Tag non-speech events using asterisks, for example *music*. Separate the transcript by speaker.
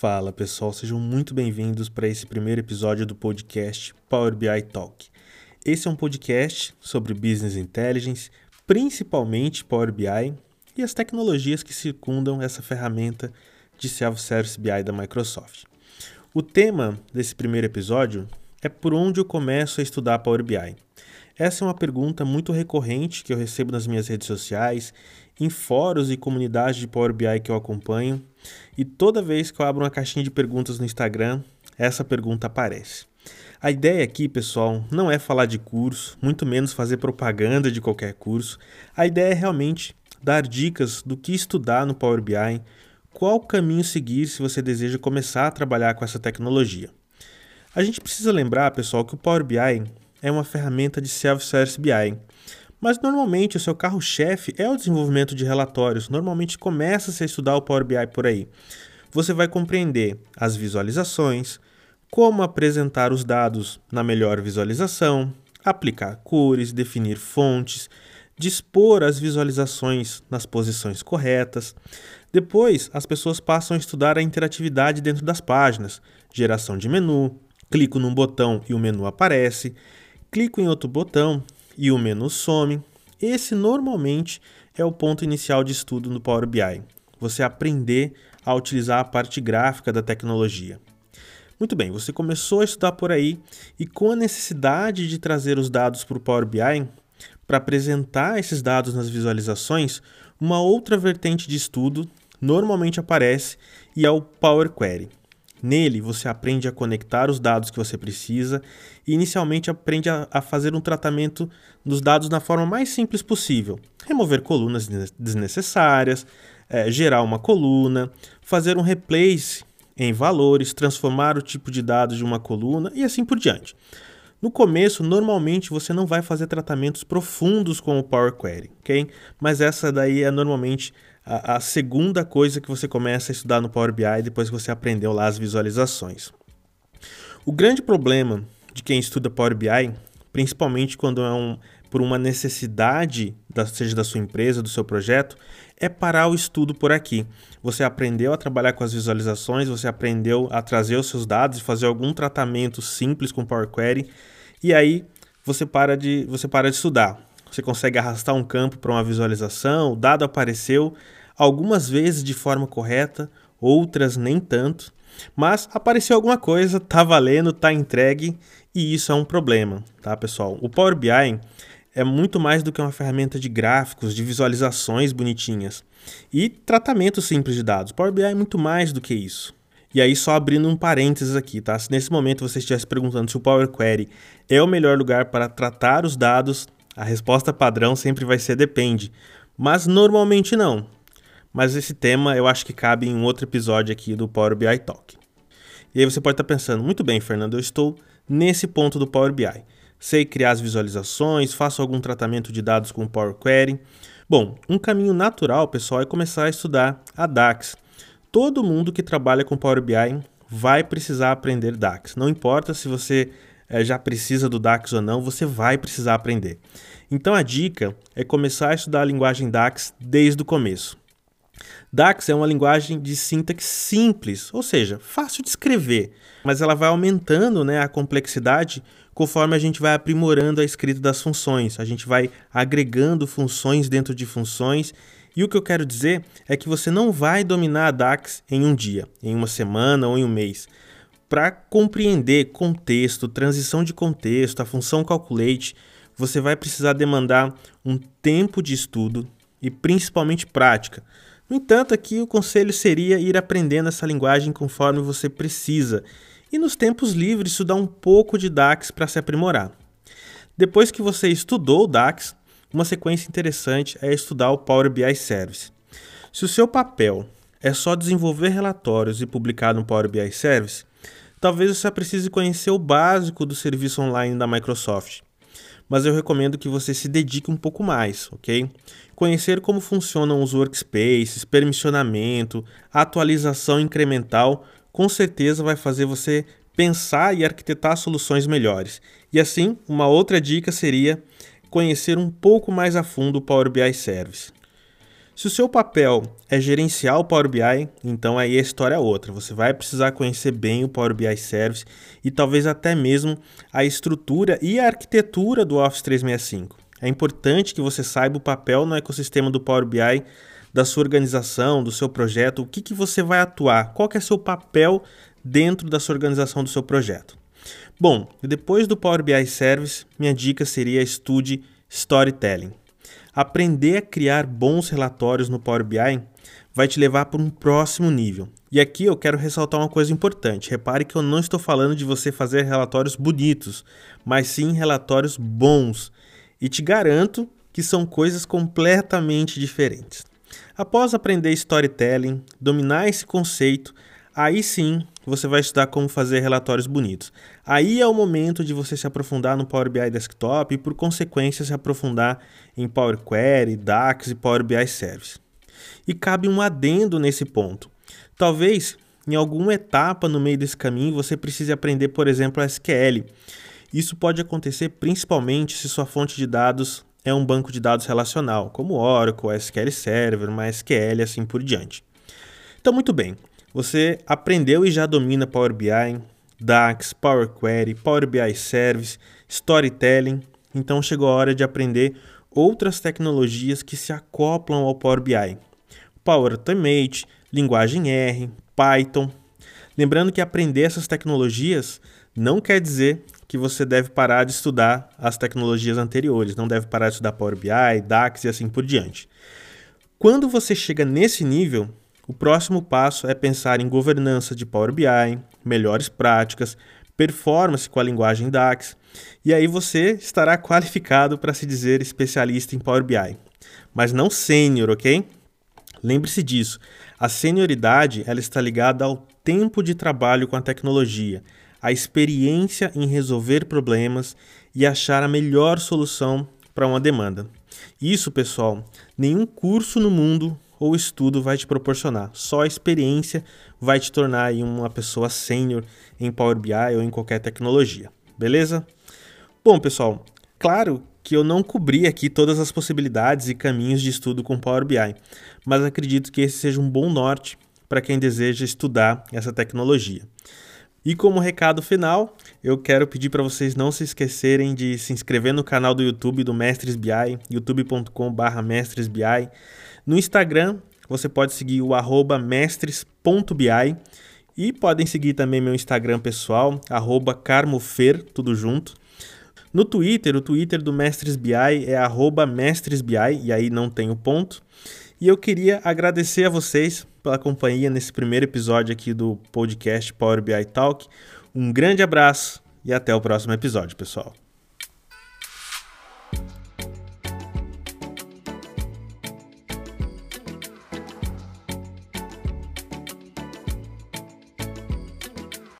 Speaker 1: Fala pessoal, sejam muito bem-vindos para esse primeiro episódio do podcast Power BI Talk. Esse é um podcast sobre Business Intelligence, principalmente Power BI e as tecnologias que circundam essa ferramenta de Self-Service BI da Microsoft. O tema desse primeiro episódio é por onde eu começo a estudar Power BI. Essa é uma pergunta muito recorrente que eu recebo nas minhas redes sociais, em fóruns e comunidades de Power BI que eu acompanho, e toda vez que eu abro uma caixinha de perguntas no Instagram, essa pergunta aparece. A ideia aqui, pessoal, não é falar de curso, muito menos fazer propaganda de qualquer curso. A ideia é realmente dar dicas do que estudar no Power BI, qual caminho seguir se você deseja começar a trabalhar com essa tecnologia. A gente precisa lembrar, pessoal, que o Power BI é uma ferramenta de Self-Service BI. Mas normalmente o seu carro-chefe é o desenvolvimento de relatórios. Normalmente começa a estudar o Power BI por aí. Você vai compreender as visualizações, como apresentar os dados na melhor visualização, aplicar cores, definir fontes, dispor as visualizações nas posições corretas. Depois, as pessoas passam a estudar a interatividade dentro das páginas, geração de menu, clico num botão e o menu aparece, clico em outro botão e o menu some. Esse normalmente é o ponto inicial de estudo no Power BI. Você aprender a utilizar a parte gráfica da tecnologia. Muito bem, você começou a estudar por aí e com a necessidade de trazer os dados para o Power BI, para apresentar esses dados nas visualizações, uma outra vertente de estudo normalmente aparece e é o Power Query. Nele, você aprende a conectar os dados que você precisa e inicialmente aprende a, a, fazer um tratamento dos dados da forma mais simples possível. Remover colunas desnecessárias, é, gerar uma coluna, fazer um replace em valores, transformar o tipo de dados de uma coluna e assim por diante. No começo, normalmente você não vai fazer tratamentos profundos com o Power Query, ok? Mas essa daí é normalmente a, a segunda coisa que você começa a estudar no Power BI depois que você aprendeu lá as visualizações. O grande problema de quem estuda Power BI, principalmente quando é um, por uma necessidade, da, seja da sua empresa, do seu projeto, é parar o estudo por aqui. Você aprendeu a trabalhar com as visualizações, você aprendeu a trazer os seus dados e fazer algum tratamento simples com Power Query, e aí você para de, você para de estudar. Você consegue arrastar um campo para uma visualização, o dado apareceu, algumas vezes de forma correta, outras nem tanto, mas apareceu alguma coisa, *laughs* tá valendo, tá entregue e isso é um problema, tá, pessoal? O Power BI é muito mais do que uma ferramenta de gráficos, de visualizações bonitinhas e tratamento simples de dados. Power BI é muito mais do que isso. E aí, só abrindo um parênteses aqui, tá? Se nesse momento você estivesse perguntando se o Power Query é o melhor lugar para tratar os dados a resposta padrão sempre vai ser depende, mas normalmente não. Mas esse tema eu acho que cabe em um outro episódio aqui do Power BI Talk. E aí você pode estar pensando, muito bem, Fernando, eu estou nesse ponto do Power BI. Sei criar as visualizações, faço algum tratamento de dados com Power Query. Bom, um caminho natural, pessoal, é começar a estudar a DAX. Todo mundo que trabalha com Power BI vai precisar aprender DAX. Não importa se você é, já precisa do DAX ou não, você vai precisar aprender. Então a dica é começar a estudar a linguagem DAX desde o começo. DAX é uma linguagem de sintaxe simples, ou seja, fácil de escrever, mas ela vai aumentando né, a complexidade conforme a gente vai aprimorando a escrita das funções, a gente vai agregando funções dentro de funções. E o que eu quero dizer é que você não vai dominar a DAX em um dia, em uma semana ou em um mês para compreender contexto, transição de contexto, a função calculate, você vai precisar demandar um tempo de estudo e principalmente prática. No entanto, aqui o conselho seria ir aprendendo essa linguagem conforme você precisa e nos tempos livres estudar um pouco de DAX para se aprimorar. Depois que você estudou o DAX, uma sequência interessante é estudar o Power BI Service. Se o seu papel é só desenvolver relatórios e publicar no Power BI Service, talvez você precise conhecer o básico do serviço online da Microsoft. Mas eu recomendo que você se dedique um pouco mais, ok? Conhecer como funcionam os workspaces, permissionamento, atualização incremental, com certeza vai fazer você pensar e arquitetar soluções melhores. E assim, uma outra dica seria conhecer um pouco mais a fundo o Power BI Service. Se o seu papel é gerenciar o Power BI, então aí a história é outra. Você vai precisar conhecer bem o Power BI Service e talvez até mesmo a estrutura e a arquitetura do Office 365. É importante que você saiba o papel no ecossistema do Power BI da sua organização, do seu projeto, o que, que você vai atuar, qual que é seu papel dentro da sua organização do seu projeto. Bom, depois do Power BI Service, minha dica seria estude Storytelling. Aprender a criar bons relatórios no Power BI vai te levar para um próximo nível. E aqui eu quero ressaltar uma coisa importante. Repare que eu não estou falando de você fazer relatórios bonitos, mas sim relatórios bons. E te garanto que são coisas completamente diferentes. Após aprender storytelling, dominar esse conceito, aí sim você vai estudar como fazer relatórios bonitos. Aí é o momento de você se aprofundar no Power BI Desktop e, por consequência, se aprofundar em Power Query, DAX e Power BI Service. E cabe um adendo nesse ponto. Talvez em alguma etapa no meio desse caminho você precise aprender, por exemplo, SQL. Isso pode acontecer principalmente se sua fonte de dados é um banco de dados relacional, como Oracle, SQL Server, MySQL e assim por diante. Então, muito bem, você aprendeu e já domina Power BI, DAX, Power Query, Power BI Service, Storytelling, então chegou a hora de aprender outras tecnologias que se acoplam ao Power BI. Power Automate, linguagem R, Python. Lembrando que aprender essas tecnologias não quer dizer que você deve parar de estudar as tecnologias anteriores, não deve parar de estudar Power BI, DAX e assim por diante. Quando você chega nesse nível, o próximo passo é pensar em governança de Power BI, melhores práticas, performance com a linguagem DAX, e aí você estará qualificado para se dizer especialista em Power BI. Mas não sênior, ok? Lembre-se disso. A senioridade ela está ligada ao tempo de trabalho com a tecnologia a experiência em resolver problemas e achar a melhor solução para uma demanda. Isso, pessoal, nenhum curso no mundo ou estudo vai te proporcionar. Só a experiência vai te tornar uma pessoa sênior em Power BI ou em qualquer tecnologia. Beleza? Bom, pessoal, claro que eu não cobri aqui todas as possibilidades e caminhos de estudo com Power BI, mas acredito que esse seja um bom norte para quem deseja estudar essa tecnologia. E como recado final, eu quero pedir para vocês não se esquecerem de se inscrever no canal do YouTube do Mestres BI, youtube.com/mestresbi. No Instagram, você pode seguir o mestres.bi e podem seguir também meu Instagram pessoal, carmofer, tudo junto. No Twitter, o Twitter do Mestres BI é mestresbi, e aí não tem o ponto. E eu queria agradecer a vocês pela companhia nesse primeiro episódio aqui do podcast Power BI Talk. Um grande abraço e até o próximo episódio, pessoal.